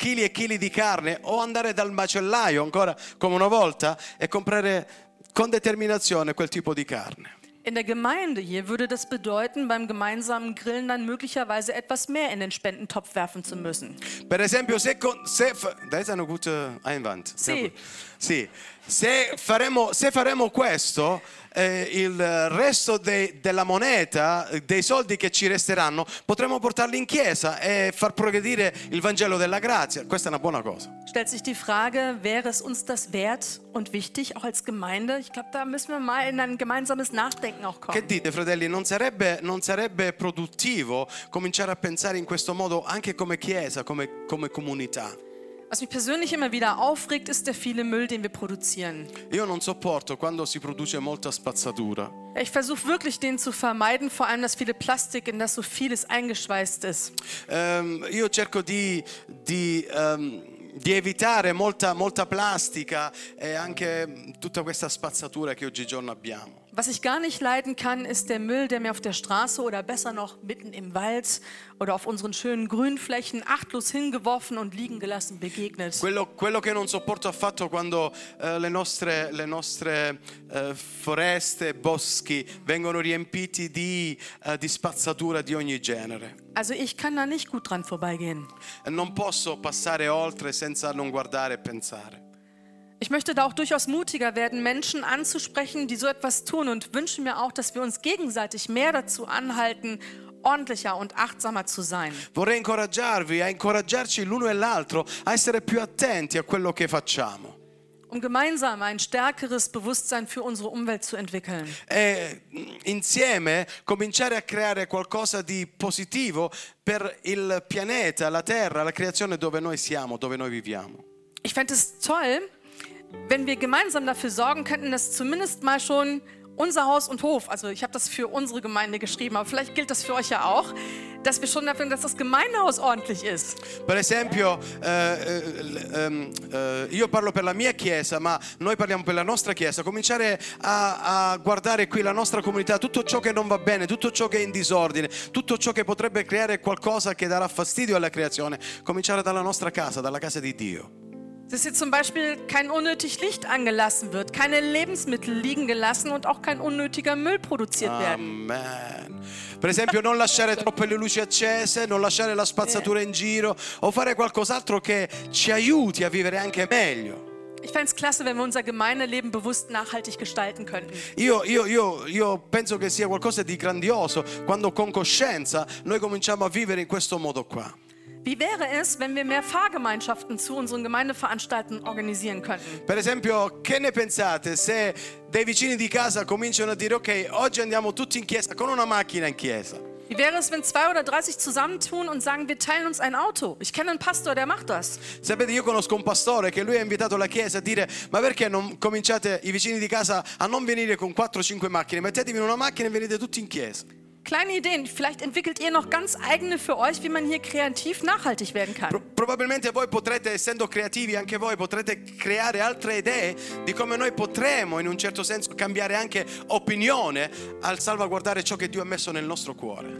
chili e chili di carne o andare dal macellaio ancora come una volta e comprare con determinazione quel tipo di carne. In der Gemeinde hier würde das bedeuten, beim gemeinsamen Grillen dann möglicherweise etwas mehr in den Spendentopf werfen zu müssen. Per esempio, se, con- se das ist ein guter Einwand. Sì. Sì. Se faremo, se faremo questo, eh, il resto dei- della moneta, dei soldi che ci resteranno, potremo portarli in chiesa e far progredire il Vangelo della grazia. Questa è una buona cosa. Stellt sich die Frage, wäre es uns das wert und wichtig, auch als Gemeinde? Ich glaube, da müssen wir mal in ein gemeinsames Nachdenken auch Che kommen. dite, fratelli? Non sarebbe, non sarebbe produttivo cominciare a pensare in questo modo anche come chiesa, come, come comunità? Was mich persönlich immer wieder aufregt, ist der viele Müll, den wir produzieren. Io non sopporto quando si produce molta spazzatura. Ich versuche wirklich, den zu vermeiden, vor allem das viele Plastik, in das so vieles eingeschweißt ist. Ehm, io cerco di, di, ehm, di evitare molta, molta plastica e anche tutta questa spazzatura che oggigiorno abbiamo. Was ich gar nicht leiden kann, ist der Müll, der mir auf der Straße oder besser noch mitten im Wald oder auf unseren schönen Grünflächen achtlos hingeworfen und liegen gelassen begegnet. Quello, quello che non sopporto affatto quando eh, le nostre, le nostre eh, foreste, boschi vengono riempiti di, eh, di spazzatura di ogni genere. Also ich kann da nicht gut dran vorbeigehen. Non posso passare oltre senza non guardare e pensare. Ich möchte da auch durchaus mutiger werden, Menschen anzusprechen, die so etwas tun und wünsche mir auch, dass wir uns gegenseitig mehr dazu anhalten, ordentlicher und achtsamer zu sein. Vorrei incoraggiarvi, a incoraggiarci l'uno e l'altro, a essere più attenti a quello che facciamo. um gemeinsam ein stärkeres Bewusstsein für unsere Umwelt zu entwickeln. e mm, insieme cominciare a creare qualcosa di positivo per il pianeta, la terra, la creazione dove noi siamo, dove noi viviamo. Ich fände es toll, wenn wir gemeinsam dafür sorgen könnten, dass zumindest mal schon unser Haus und Hof, also ich habe das für unsere Gemeinde geschrieben, aber vielleicht gilt das für euch ja auch, dass wir schon dafür, dass das Gemeindehaus ordentlich ist. Per esempio, eh, eh, ehm, eh, io parlo per la mia chiesa, ma noi parliamo per la nostra chiesa. Cominciare a, a guardare qui la nostra comunità, tutto ciò che non va bene, tutto ciò che è in disordine, tutto ciò che potrebbe creare qualcosa che darà fastidio alla creazione. Cominciare dalla nostra casa, dalla casa di Dio. Dass hier zum Beispiel kein unnötig Licht angelassen wird, keine Lebensmittel liegen gelassen und auch kein unnötiger Müll produziert werden. Amen. Per esempio, non lasciare troppe le luci accese, non lasciare la spazzatura in giro o fare qualcos'altro che ci aiuti a vivere anche meglio. Ich fände es klasse, wenn wir unser Gemeindeleben bewusst nachhaltig gestalten könnten. Io, io- io- io penso che sia qualcosa di grandioso quando con coscienza noi cominciamo a vivere in questo modo qua. Wie wäre es, wenn wir mehr Fahrgemeinschaften zu unseren Gemeindeveranstaltungen organisieren könnten? Per esempio, che ne pensate se dei vicini di casa cominciano a dire ok, oggi andiamo tutti in chiesa con una macchina in chiesa? Wie wäre es, wenn zwei oder drei sich zusammentun und sagen, wir teilen uns ein Auto? Ich kenne einen Pastor, der macht das. Sapete, io conosco un pastore che lui ha invitato la chiesa a dire ma perché non cominciate i vicini di casa a non venire con 4-5 macchine, mettetevi in una macchina e venite tutti in chiesa. Kleine Ideen, vielleicht entwickelt ihr noch ganz eigene für euch, wie man hier kreativ nachhaltig werden kann. Pro- probabilmente voi potrete, essendo creativi anche voi, potrete creare altre idee di come noi potremo in un certo senso cambiare anche opinione al salvaguardare ciò che Dio ha messo nel nostro cuore.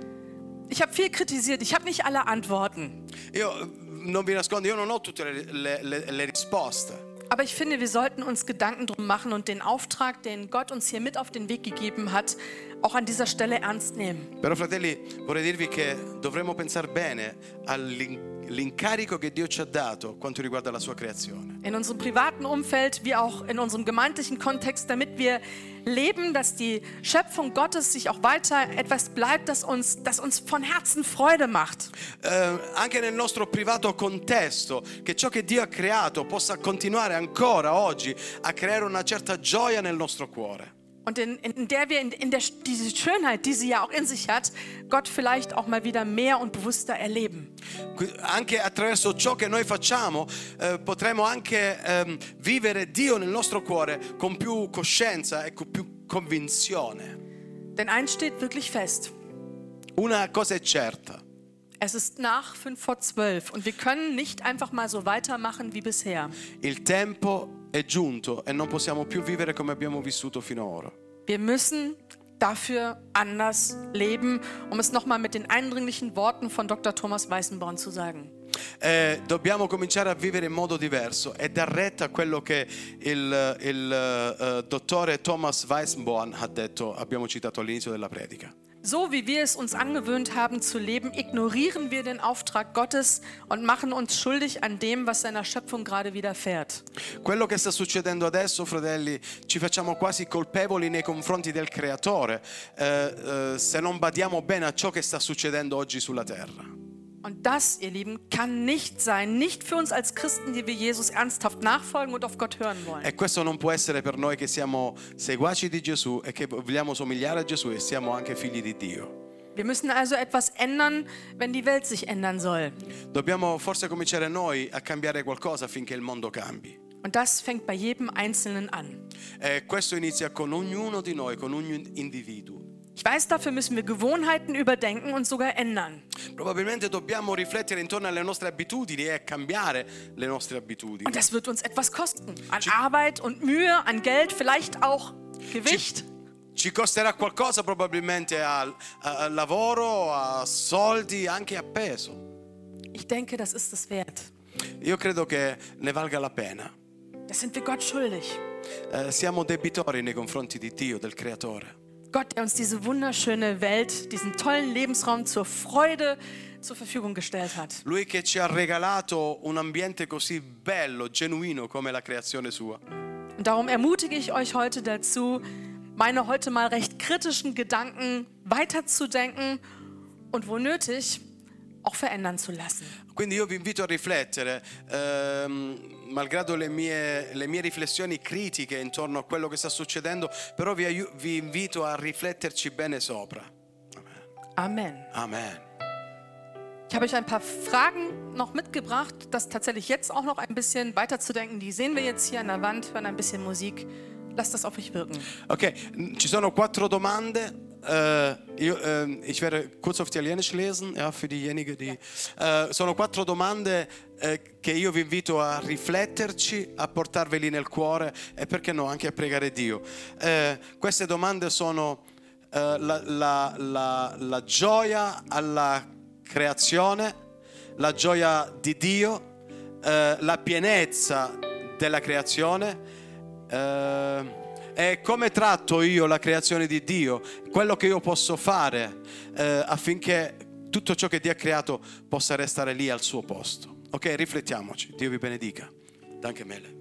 Ich habe viel kritisiert, ich habe nicht alle Antworten. Io non vi nascondo, io non ho tutte le, le- le- le risposte. Aber ich finde, wir sollten uns Gedanken drum machen und den Auftrag, den Gott uns hier mit auf den Weg gegeben hat, auch an dieser Stelle ernst nehmen. Però fratelli, vorrei dirvi che dovremmo pensare bene all'in- l'incarico che Dio ci ha dato quanto riguarda la sua creazione. In unserem privaten Umfeld wie auch in unserem gemeindlichen Kontext, damit wir leben, dass die Schöpfung Gottes sich auch weiter etwas bleibt, das uns, das uns von Herzen Freude macht. Eh, anche nel nostro privato contesto, che ciò che Dio ha creato possa continuare ancora oggi a creare una certa gioia nel nostro cuore. Und in, in der wir in, in der, diese Schönheit, die sie ja auch in sich hat, Gott vielleicht auch mal wieder mehr und bewusster erleben. Anche attraverso ciò che noi facciamo eh, potremo anche ehm, vivere Dio nel nostro cuore con più coscienza e con più convinzione. Denn eins steht wirklich fest. Una cosa è certa, Es ist nach 5 vor 12 und wir können nicht einfach mal so weitermachen wie bisher. il tempo è giunto e non possiamo più vivere come abbiamo vissuto finora. Wir müssen dafür anders leben, um es nochmal mit den eindringlichen Worten von Dr. Thomas Weißenborn zu sagen. Eh, dobbiamo cominciare a vivere in modo diverso e dar retta a quello che il, il, eh, dottore Thomas Weissenborn ha detto, abbiamo citato all'inizio della predica. So wie wir es uns angewöhnt haben zu leben, ignorieren wir den Auftrag Gottes und machen uns schuldig an dem, was seiner Schöpfung gerade widerfährt. Quello che sta succedendo adesso, fratelli, ci facciamo quasi colpevoli nei confronti del Creatore eh, eh, se non badiamo bene a ciò che sta succedendo oggi sulla terra. Und das, ihr Lieben, kann nicht sein, nicht für uns als Christen, die wir Jesus ernsthaft nachfolgen und auf Gott hören wollen. E questo non può essere per noi che siamo seguaci di Gesù e che vogliamo somigliare a Gesù e siamo anche figli di Dio. Wir müssen also etwas ändern, wenn die Welt sich ändern soll. Dobbiamo forse cominciare noi a cambiare qualcosa affinché il mondo cambi. Und das fängt bei jedem Einzelnen an. E questo inizia con ognuno di noi, con ogni individuo. Ich weiß, dafür müssen wir Gewohnheiten überdenken und sogar ändern. Probabilmente dobbiamo riflettere intorno alle nostre abitudini e cambiare le nostre abitudini. Und das wird uns etwas kosten. An Arbeit und Mühe, an Geld, vielleicht auch Gewicht. Ci costerà qualcosa probabilmente al lavoro, a soldi, anche a peso. Ich denke, das ist es wert. Io credo che ne valga la pena. Das sind wir Gott schuldig. Eh, siamo debitori nei confronti di Dio, del Creatore. Gott, der uns diese wunderschöne Welt, diesen tollen Lebensraum zur Freude zur Verfügung gestellt hat. Lui che ci ha regalato un ambiente così bello, genuino come la creazione sua. Und darum ermutige ich euch heute dazu, meine heute mal recht kritischen Gedanken weiterzudenken und wo nötig auch verändern zu lassen. Quindi io vi invito a riflettere, ehm, malgrado le mie, le mie riflessioni critiche intorno a quello che sta succedendo, però vi, aiu- vi invito a rifletterci bene sopra. Amen. Amen. Ich habe euch ein paar Fragen noch mitgebracht, das tatsächlich jetzt auch noch ein bisschen weiterzudenken. Die sehen wir jetzt hier an der Wand, hören ein bisschen Musik. Lasst das auf euch wirken. Okay, ci sono quattro domande. Äh, io, ähm, ich werde kurz auf Italienisch lesen, ja, für diejenigen, die. Äh, sono quattro domande eh, che io vi invito a rifletterci, a portarveli nel cuore e perché no, anche a pregare Dio. Queste domande sono la, la- la- la gioia alla creazione, la gioia di Dio, la pienezza della creazione. E come tratto io la creazione di Dio, quello che io posso fare eh, affinché tutto ciò che Dio ha creato possa restare lì al suo posto. Ok, riflettiamoci. Dio vi benedica. Danke Mele.